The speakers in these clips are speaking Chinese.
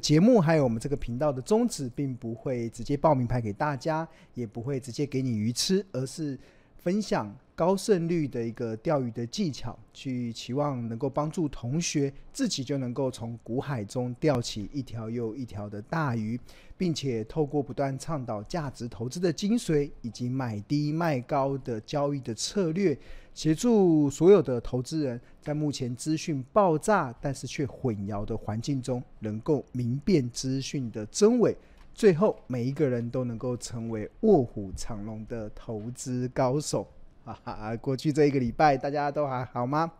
节目还有我们这个频道的宗旨，并不会直接报名牌给大家，也不会直接给你鱼吃，而是分享。高胜率的一个钓鱼的技巧，去期望能够帮助同学自己就能够从股海中钓起一条又一条的大鱼，并且透过不断倡导价值投资的精髓，以及买低卖高的交易的策略，协助所有的投资人在目前资讯爆炸但是却混淆的环境中，能够明辨资讯的真伪，最后每一个人都能够成为卧虎藏龙的投资高手。哈哈，过去这一个礼拜大家都还好吗？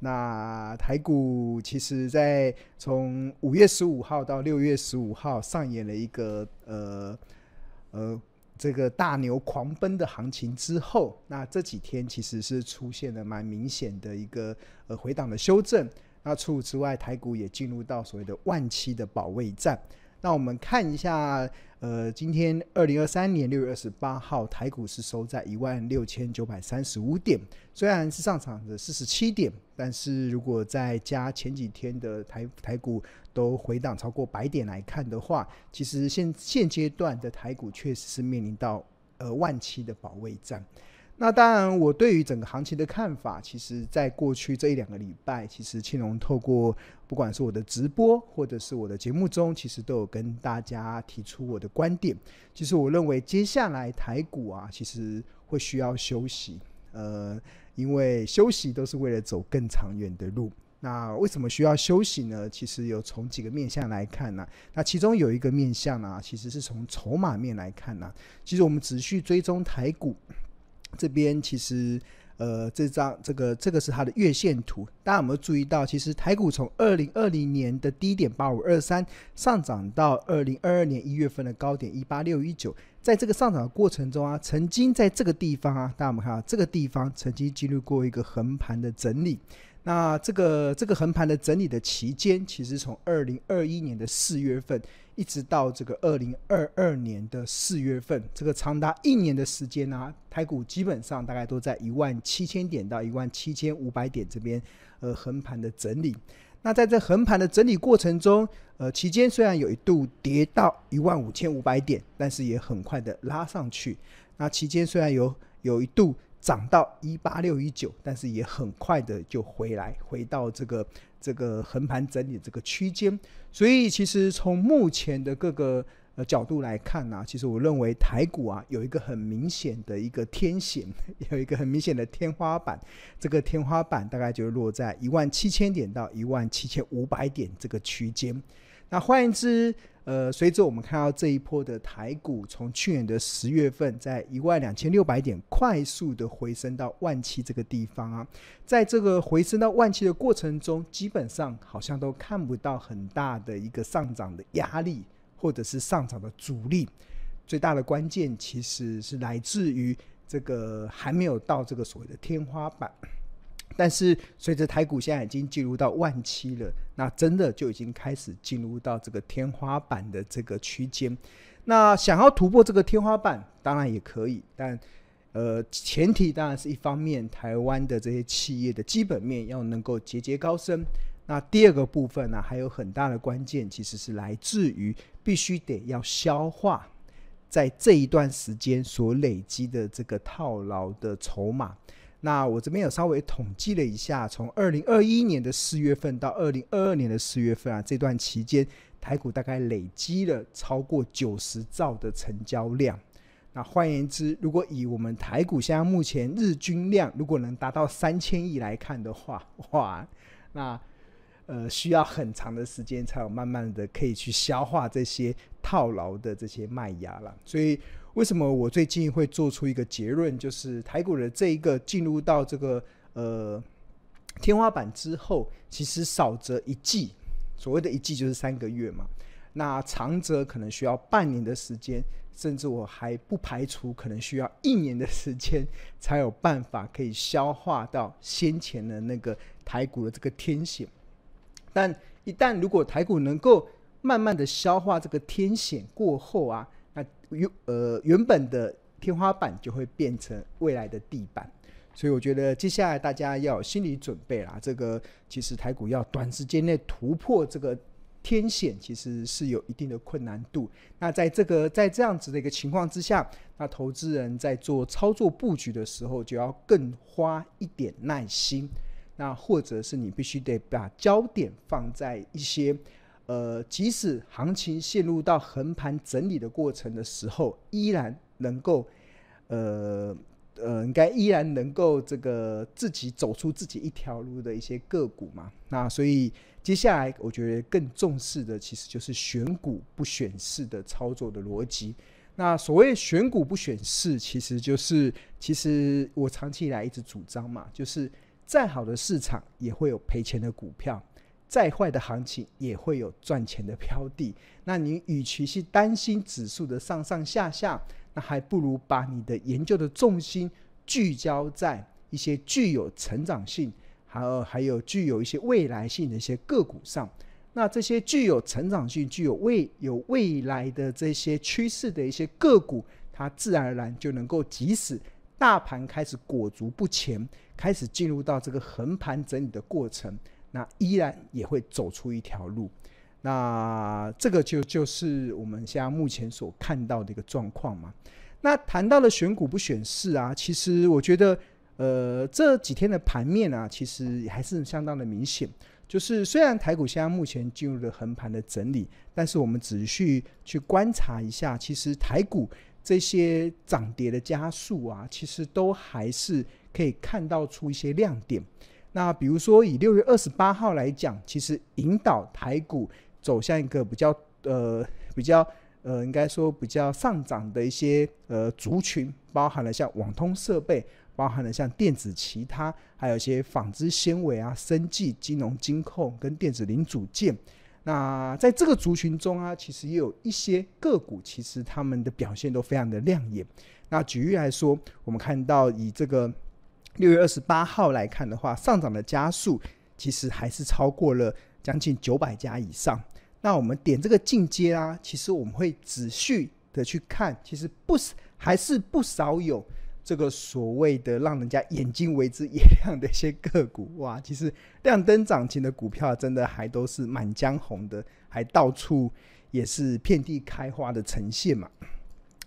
那台股其实，在从五月十五号到六月十五号上演了一个呃呃这个大牛狂奔的行情之后，那这几天其实是出现了蛮明显的一个呃回档的修正。那除此之外，台股也进入到所谓的万七的保卫战。那我们看一下，呃，今天二零二三年六月二十八号，台股是收在一万六千九百三十五点，虽然是上涨的四十七点，但是如果再加前几天的台台股都回档超过百点来看的话，其实现现阶段的台股确实是面临到呃万七的保卫战。那当然，我对于整个行情的看法，其实在过去这一两个礼拜，其实庆隆透过不管是我的直播或者是我的节目中，其实都有跟大家提出我的观点。其实我认为接下来台股啊，其实会需要休息，呃，因为休息都是为了走更长远的路。那为什么需要休息呢？其实有从几个面向来看呢、那其中有一个面向呢、啊，其实是从筹码面来看呢、其实我们只需追踪台股。这边其实，呃，这张这个这个是它的月线图，大家有没有注意到？其实台股从二零二零年的低点八五二三上涨到二零二二年一月份的高点一八六一九，在这个上涨的过程中啊，曾经在这个地方啊，大家有没有看到这个地方曾经经历过一个横盘的整理。那这个这个横盘的整理的期间，其实从二零二一年的四月份，一直到这个二零二二年的四月份，这个长达一年的时间呢、台股基本上大概都在一万七千点到一万七千五百点这边，呃，横盘的整理。那在这横盘的整理过程中，呃，期间虽然有一度跌到一万五千五百点，但是也很快的拉上去。那期间虽然有有一度。涨到一八六一九，但是也很快的就回来，回到这个这个横盘整理这个区间。所以其实从目前的各个呃角度来看呢、啊，其实我认为台股啊有一个很明显的一个天险，有一个很明显的天花板。这个天花板大概就落在一万七千点到一万七千五百点这个区间。那换言之，呃，随着我们看到这一波的台股，从去年的十月份在一万两千六百点快速的回升到万七这个地方啊，在这个回升到万七的过程中，基本上好像都看不到很大的一个上涨的压力，或者是上涨的阻力。最大的关键其实是来自于这个还没有到这个所谓的天花板。但是随着台股现在已经进入到万七了，那真的就已经开始进入到这个天花板的这个区间。那想要突破这个天花板，当然也可以，但呃，前提当然是一方面，台湾的这些企业的基本面要能够节节高升。那第二个部分呢，还有很大的关键，其实是来自于必须得要消化在这一段时间所累积的这个套牢的筹码。那我这边有稍微统计了一下，从二零二一年的四月份到二零二二年的四月份啊，这段期间台股大概累积了超过九十兆的成交量。那换言之，如果以我们台股现在目前日均量如果能达到三千亿来看的话，哇，那呃需要很长的时间才有慢慢的可以去消化这些套牢的这些卖压了。所以。为什么我最近会做出一个结论，就是台股的这一个进入到这个呃天花板之后，其实少则一季，所谓的一季就是三个月嘛，那长则可能需要半年的时间，甚至我还不排除可能需要一年的时间，才有办法可以消化到先前的那个台股的这个天险。但一旦如果台股能够慢慢的消化这个天险过后啊。原呃原本的天花板就会变成未来的地板，所以我觉得接下来大家要有心理准备啦。这个其实台股要短时间内突破这个天险，其实是有一定的困难度。那在这个在这样子的一个情况之下，那投资人在做操作布局的时候，就要更花一点耐心。那或者是你必须得把焦点放在一些，呃，即使行情陷入到横盘整理的过程的时候，依然能够，呃。呃，应该依然能够这个自己走出自己一条路的一些个股嘛。那所以接下来我觉得更重视的其实就是选股不选市的操作的逻辑。那所谓选股不选市，其实就是其实我长期以来一直主张嘛，就是再好的市场也会有赔钱的股票，再坏的行情也会有赚钱的标的。那你与其是担心指数的上上下下，那还不如把你的研究的重心聚焦在一些具有成长性，还有还有具有一些未来性的一些个股上。那这些具有成长性、具有未有未来的这些趋势的一些个股，它自然而然就能够，即使大盘开始裹足不前，开始进入到这个横盘整理的过程，那依然也会走出一条路。那这个就就是我们现在目前所看到的一个状况嘛。那谈到了选股不选市啊，其实我觉得，呃，这几天的盘面啊，其实还是相当的明显。就是虽然台股现在目前进入了横盘的整理，但是我们仔细去观察一下，其实台股这些涨跌的家数啊，其实都还是可以看到出一些亮点。那比如说以六月二十八号来讲，其实引导台股。走向一个比较呃比较呃应该说比较上涨的一些呃族群，包含了像网通设备，包含了像电子其他，还有一些纺织纤维啊、生技、金融、金控跟电子零组件。那在这个族群中啊，其实也有一些个股，其实他们的表现都非常的亮眼。那举例来说，我们看到以这个六月二十八号来看的话，上涨的加速其实还是超过了将近九百家以上。那我们点这个进阶啊，其实我们会仔细的去看，其实不还是不少有这个所谓的让人家眼睛为之一亮的一些个股哇，其实亮灯涨停的股票真的还都是满江红的，还到处也是遍地开花的呈现嘛。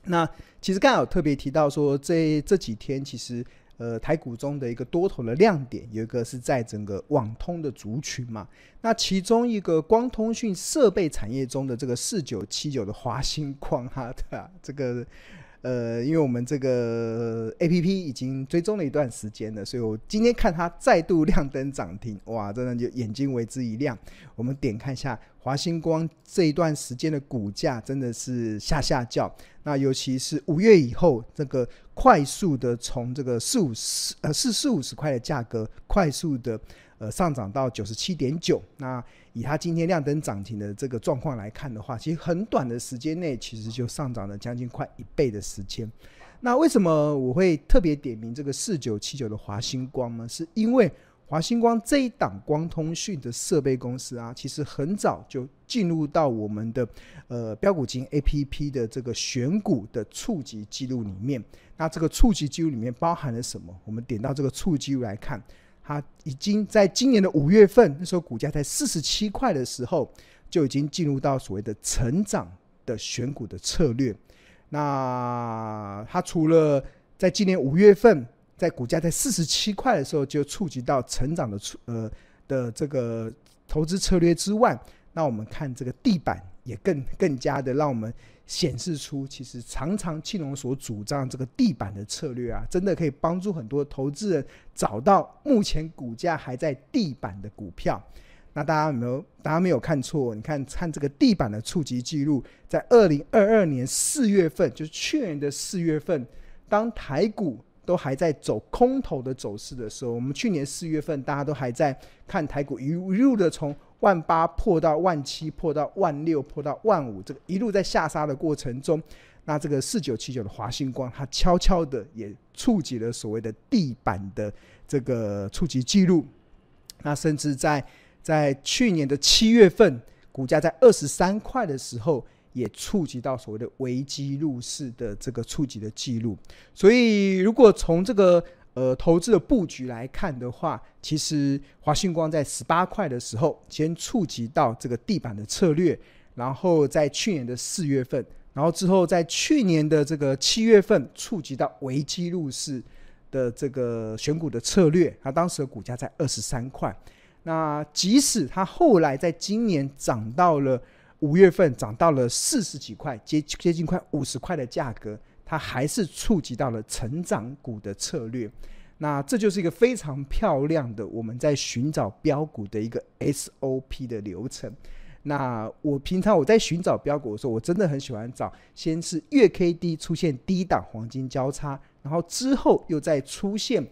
那其实刚好有特别提到说，这这几天其实。呃，台股中的一个多头的亮点，有一个是在整个网通的族群嘛。那其中一个光通讯设备产业中的这个四九七九的华星光哈，对啊，这个。呃，因为我们这个 APP 已经追踪了一段时间了，所以我今天看它再度亮灯涨停，哇，真的就眼睛为之一亮。我们点看一下华星光这一段时间的股价，真的是下下叫。那尤其是五月以后，这个快速的从这个四五十呃四四五十块的价格，快速的呃上涨到九十七点九。那以它今天亮灯涨停的这个状况来看的话，其实很短的时间内，其实就上涨了将近快一倍的时间。那为什么我会特别点名这个四九七九的华星光呢？是因为华星光这一档光通讯的设备公司啊，其实很早就进入到我们的呃标股金 APP 的这个选股的触及记录里面。那这个触及记录里面包含了什么？我们点到这个触及来看。它已经在今年的五月份，那时候股价在四十七块的时候，就已经进入到所谓的成长的选股的策略。那它除了在今年五月份，在股价在四十七块的时候就触及到成长的出呃的这个投资策略之外，那我们看这个地板也更更加的让我们。显示出，其实常常庆隆所主张这个地板的策略啊，真的可以帮助很多投资人找到目前股价还在地板的股票。那大家有没有？大家没有看错？你看看这个地板的触及记录，在二零二二年四月份，就是去年的四月份，当台股都还在走空头的走势的时候，我们去年四月份大家都还在看台股一路的从。万八破到万七，破到万六，破到万五，这个一路在下杀的过程中，那这个四九七九的华星光，它悄悄的也触及了所谓的地板的这个触及记录。那甚至在在去年的七月份，股价在二十三块的时候，也触及到所谓的危机入市的这个触及的记录。所以，如果从这个呃投资的布局来看的话，其实华星光在十八块的时候先触及到这个地板的策略，然后在去年的四月份，然后之后在去年的这个七月份触及到危机入市的这个选股的策略，它当时的股价在二十三块。那即使它后来在今年涨到了五月份，涨到了四十几块，接接近快五十块的价格，它还是触及到了成长股的策略。那这就是一个非常漂亮的我们在寻找标股的一个 SOP 的流程。那我平常我在寻找标股的时候，我真的很喜欢找，先是月 K D 出现低档黄金交叉，然后之后又再出现，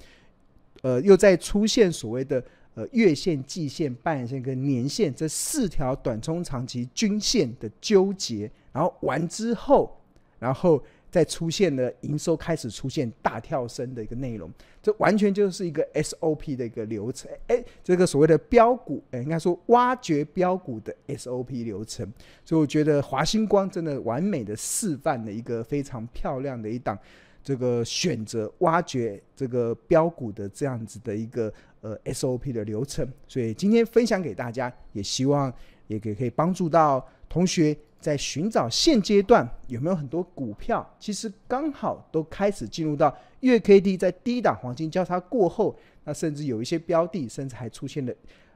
呃，又再出现所谓的。呃，月线、季线、半年线跟年线这四条短中长期均线的纠结，然后完之后，然后再出现了营收开始出现大跳升的一个内容，这完全就是一个 SOP 的一个流程。哎，这个所谓的标股，哎，应该说挖掘标股的 SOP 流程。所以我觉得华星光真的完美的示范了一个非常漂亮的一档。这个选择挖掘这个标股的这样子的一个呃 SOP 的流程，所以今天分享给大家，也希望也可可以帮助到同学在寻找现阶段有没有很多股票，其实刚好都开始进入到月 K D 在低档黄金交叉过后，那甚至有一些标的，甚至还出现了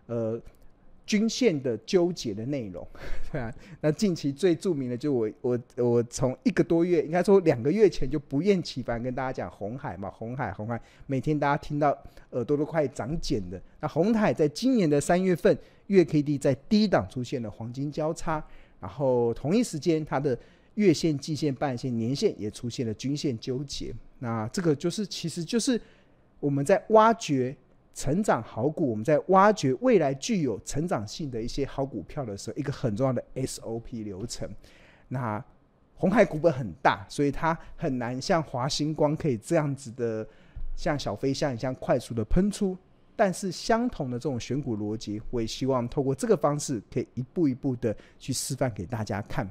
呃。均线的纠结的内容，对啊，那近期最著名的就我我我从一个多月，应该说两个月前就不厌其烦跟大家讲红海嘛，红海红海，每天大家听到耳朵都快长茧的。那红海在今年的三月份月 K D 在低档出现了黄金交叉，然后同一时间它的月线、季线、半线、年线也出现了均线纠结。那这个就是其实就是我们在挖掘。成长好股，我们在挖掘未来具有成长性的一些好股票的时候，一个很重要的 SOP 流程。那红海股本很大，所以它很难像华星光可以这样子的，像小飞象一样快速的喷出。但是相同的这种选股逻辑，我也希望透过这个方式，可以一步一步的去示范给大家看。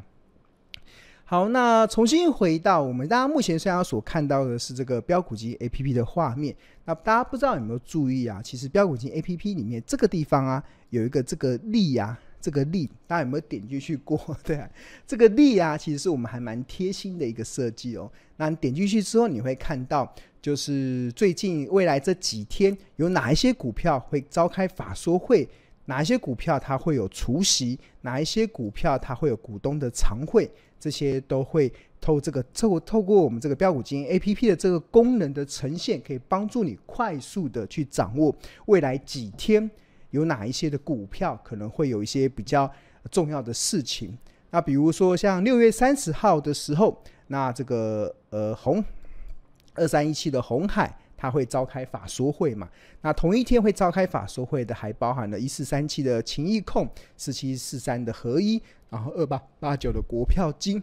好，那重新回到我们大家目前现在所看到的是这个标股金 A P P 的画面。那大家不知道有没有注意啊？其实标股金 A P P 里面这个地方啊，有一个这个力啊，这个力，大家有没有点进去过？对啊，这个力啊，其实是我们还蛮贴心的一个设计哦。那你点进去之后，你会看到，就是最近未来这几天有哪一些股票会召开法说会，哪一些股票它会有除息，哪一些股票它会有股东的常会。这些都会透这个透透过我们这个标股金 A P P 的这个功能的呈现，可以帮助你快速的去掌握未来几天有哪一些的股票可能会有一些比较重要的事情。那比如说像六月三十号的时候，那这个呃红二三一七的红海，它会召开法说会嘛？那同一天会召开法说会的还包含了一四三七的勤益控，四七四三的合一。然后二八八九的国票金，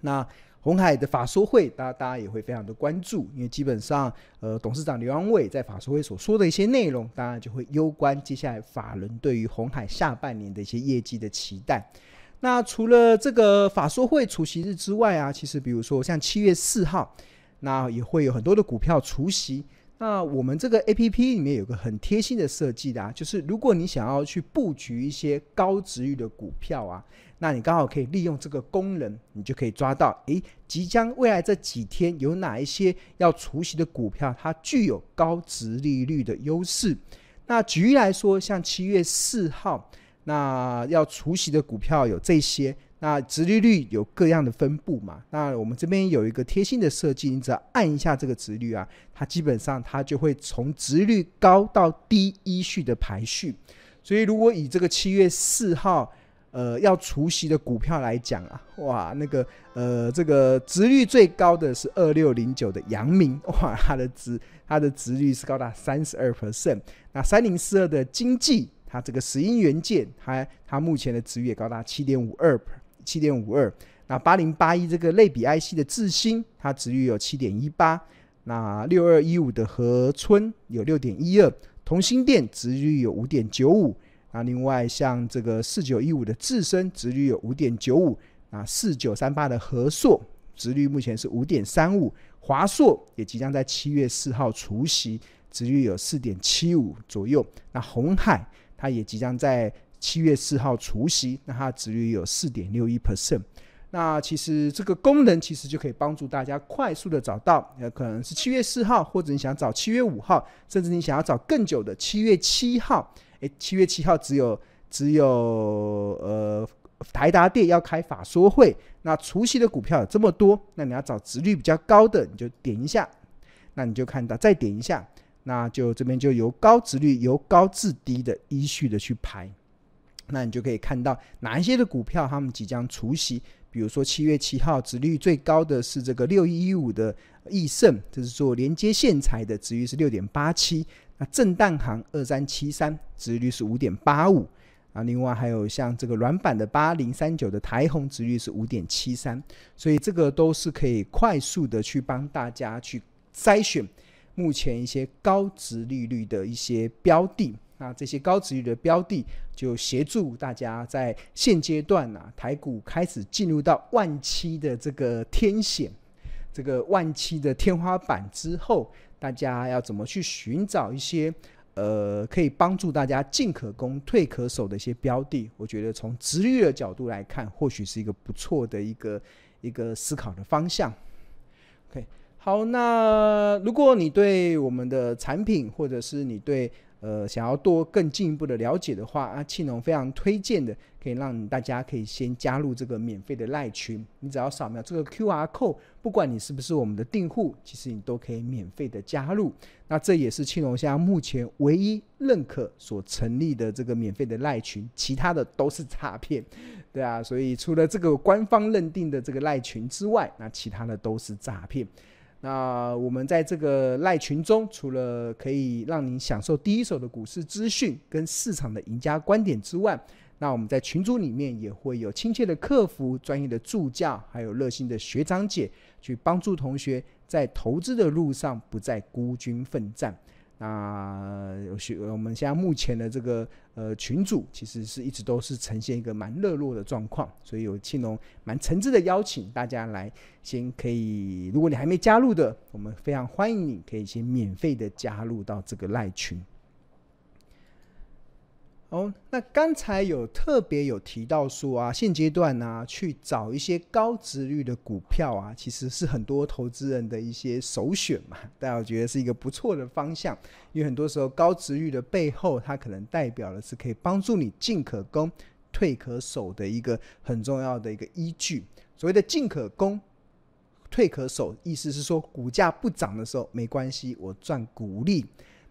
那红海的法说会，大家大家也会非常的关注，因为基本上，呃，董事长刘安伟在法说会所说的一些内容，当然就会攸关接下来法人对于红海下半年的一些业绩的期待。那除了这个法说会除夕日之外啊，其实比如说像七月四号，那也会有很多的股票除夕。那我们这个 A P P 里面有个很贴心的设计的啊，就是如果你想要去布局一些高殖率的股票啊，那你刚好可以利用这个功能，你就可以抓到，诶，即将未来这几天有哪一些要除息的股票，它具有高殖利率的优势。那举例来说，像七月四号，那要除息的股票有这些。那值利率有各样的分布嘛？那我们这边有一个贴心的设计，你只要按一下这个值率啊，它基本上它就会从值率高到低依序的排序。所以如果以这个七月四号，呃，要除息的股票来讲啊，哇，那个呃，这个值率最高的是二六零九的阳明，哇，它的值它的值率是高达三十二 percent。那三零四二的经济，它这个石英元件，它它目前的值率也高达七点五二。七点五二，那八零八一这个类比 IC 的智新，它值率有七点一八，那六二一五的和春有六点一二，同心电值率有五点九五，那另外像这个四九一五的智深值率有五点九五，啊四九三八的和硕值率目前是五点三五，华硕也即将在七月四号除夕，值率有四点七五左右。那红海它也即将在七月四号除夕，那它的值率有四点六一 percent。那其实这个功能其实就可以帮助大家快速的找到，呃，可能是七月四号，或者你想找七月五号，甚至你想要找更久的七月七号。诶，七月七号只有只有呃台达电要开法说会，那除夕的股票有这么多，那你要找值率比较高的，你就点一下，那你就看到再点一下，那就这边就由高值率由高至低的依序的去排，那你就可以看到哪一些的股票他们即将除息。比如说七月七号，殖率最高的是这个六一一五的益盛，这是做连接线材的，殖率是六点八七。那震旦行二三七三，殖率是五点八五。啊，另外还有像这个软板的八零三九的台宏，殖率是五点七三。所以这个都是可以快速的去帮大家去筛选目前一些高殖利率的一些标的。那这些高值率的标的，就协助大家在现阶段啊，台股开始进入到万七的这个天险，这个万七的天花板之后，大家要怎么去寻找一些呃可以帮助大家进可攻退可守的一些标的？我觉得从值率的角度来看，或许是一个不错的一个一个思考的方向。OK，好，那如果你对我们的产品，或者是你对呃，想要多更进一步的了解的话，啊，庆农非常推荐的，可以让大家可以先加入这个免费的赖群。你只要扫描这个 QR code，不管你是不是我们的订户，其实你都可以免费的加入。那这也是庆农现在目前唯一认可所成立的这个免费的赖群，其他的都是诈骗，对啊。所以除了这个官方认定的这个赖群之外，那其他的都是诈骗。那我们在这个赖群中，除了可以让您享受第一手的股市资讯跟市场的赢家观点之外，那我们在群组里面也会有亲切的客服、专业的助教，还有热心的学长姐，去帮助同学在投资的路上不再孤军奋战。那有我们现在目前的这个呃群组，其实是一直都是呈现一个蛮热络的状况，所以有庆龙蛮诚挚的邀请大家来，先可以，如果你还没加入的，我们非常欢迎你可以先免费的加入到这个赖群。哦，那刚才有特别有提到说啊，现阶段呢、啊，去找一些高值率的股票啊，其实是很多投资人的一些首选嘛。大家觉得是一个不错的方向，因为很多时候高值率的背后，它可能代表的是可以帮助你进可攻、退可守的一个很重要的一个依据。所谓的进可攻、退可守，意思是说股价不涨的时候没关系，我赚股利。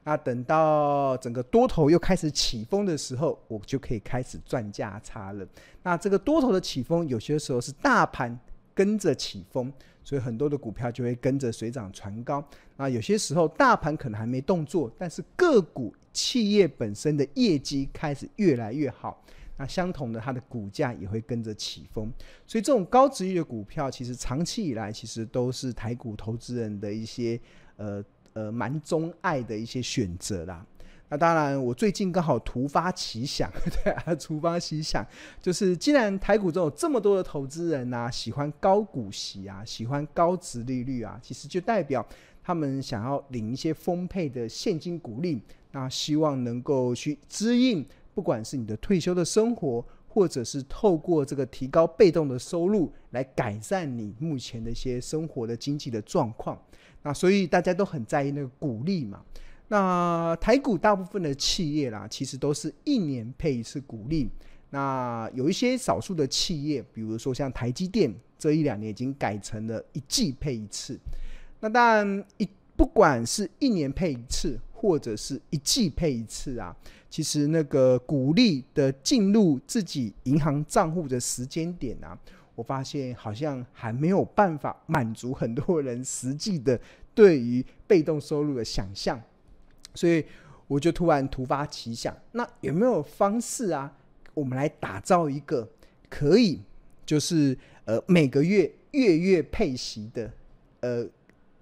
那等到整个多头又开始起风的时候，我就可以开始赚价差了。那这个多头的起风，有些时候是大盘跟着起风，所以很多的股票就会跟着水涨船高。那有些时候大盘可能还没动作，但是个股企业本身的业绩开始越来越好，那相同的它的股价也会跟着起风。所以这种高殖利率的股票，其实长期以来其实都是台股投资人的一些呃。呃，蛮钟爱的一些选择啦。那当然，我最近刚好突发奇想，对啊，突发奇想，就是既然台股中有这么多的投资人呐、喜欢高股息啊，喜欢高殖利率啊，其实就代表他们想要领一些丰沛的现金股利，那希望能够去支应，不管是你的退休的生活，或者是透过这个提高被动的收入来改善你目前的一些生活的经济的状况。那所以大家都很在意那个股利嘛。那台股大部分的企业啦，其实都是一年配一次股利。那有一些少数的企业，比如说像台积电，这一两年已经改成了一季配一次。那当然一不管是一年配一次，或者是一季配一次啊，其实那个股利的进入自己银行账户的时间点啊。我发现好像还没有办法满足很多人实际的对于被动收入的想象，所以我就突然突发奇想，那有没有方式啊？我们来打造一个可以就是呃每个月月月配息的呃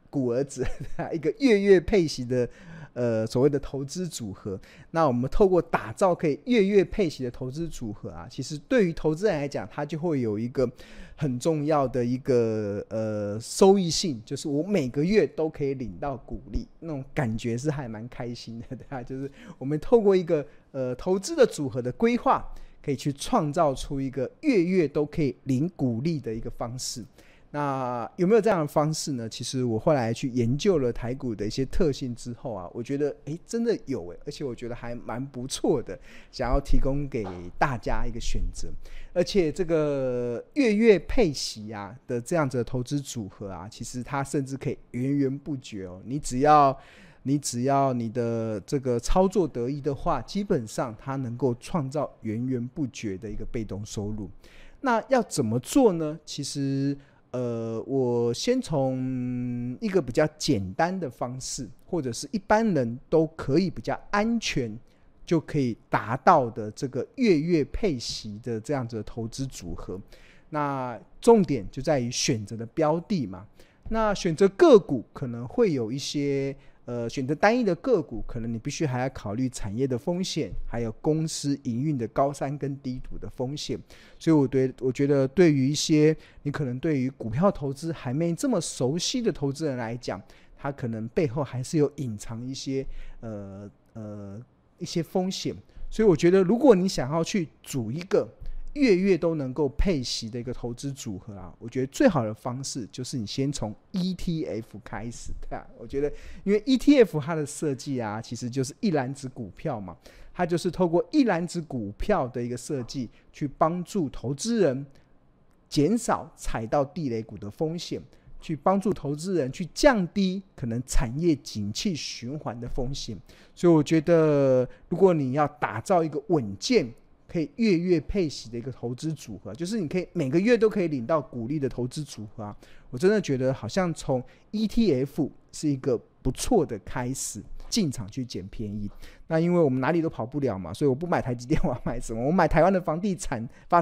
股儿子，一个月月配息的呃所谓的投资组合。那我们透过打造可以月月配息的投资组合啊，其实对于投资人来讲，它就会有一个很重要的一个呃收益性，就是我每个月都可以领到股利，那种感觉是还蛮开心的，对吧？就是我们透过一个呃投资的组合的规划。可以去创造出一个月月都可以领股利的一个方式。那有没有这样的方式呢？其实我后来去研究了台股的一些特性之后啊，我觉得诶，真的有诶，而且我觉得还蛮不错的，想要提供给大家一个选择。而且这个月月配息啊的这样子的投资组合啊，其实它甚至可以源源不绝哦。你只要你只要你的这个操作得意的话，基本上它能够创造源源不绝的一个被动收入。那要怎么做呢？其实，呃，我先从一个比较简单的方式，或者是一般人都可以比较安全就可以达到的这个月月配息的这样子的投资组合。那重点就在于选择的标的嘛。那选择个股可能会有一些。呃，选择单一的个股，可能你必须还要考虑产业的风险，还有公司营运的高山跟低谷的风险。所以，我对我觉得，对于一些你可能对于股票投资还没这么熟悉的投资人来讲，他可能背后还是有隐藏一些呃呃一些风险。所以，我觉得如果你想要去组一个。月月都能够配息的一个投资组合啊，我觉得最好的方式就是你先从 ETF 开始，对啊，我觉得，因为 ETF 它的设计啊，其实就是一篮子股票嘛，它就是透过一篮子股票的一个设计，去帮助投资人减少踩到地雷股的风险，去帮助投资人去降低可能产业景气循环的风险。所以我觉得，如果你要打造一个稳健，可以月月配息的一个投资组合，就是你可以每个月都可以领到股利的投资组合啊！我真的觉得好像从 ETF 是一个不错的开始，进场去捡便宜。那因为我们哪里都跑不了嘛，所以我不买台积电，我要买什么？我买台湾的房地产发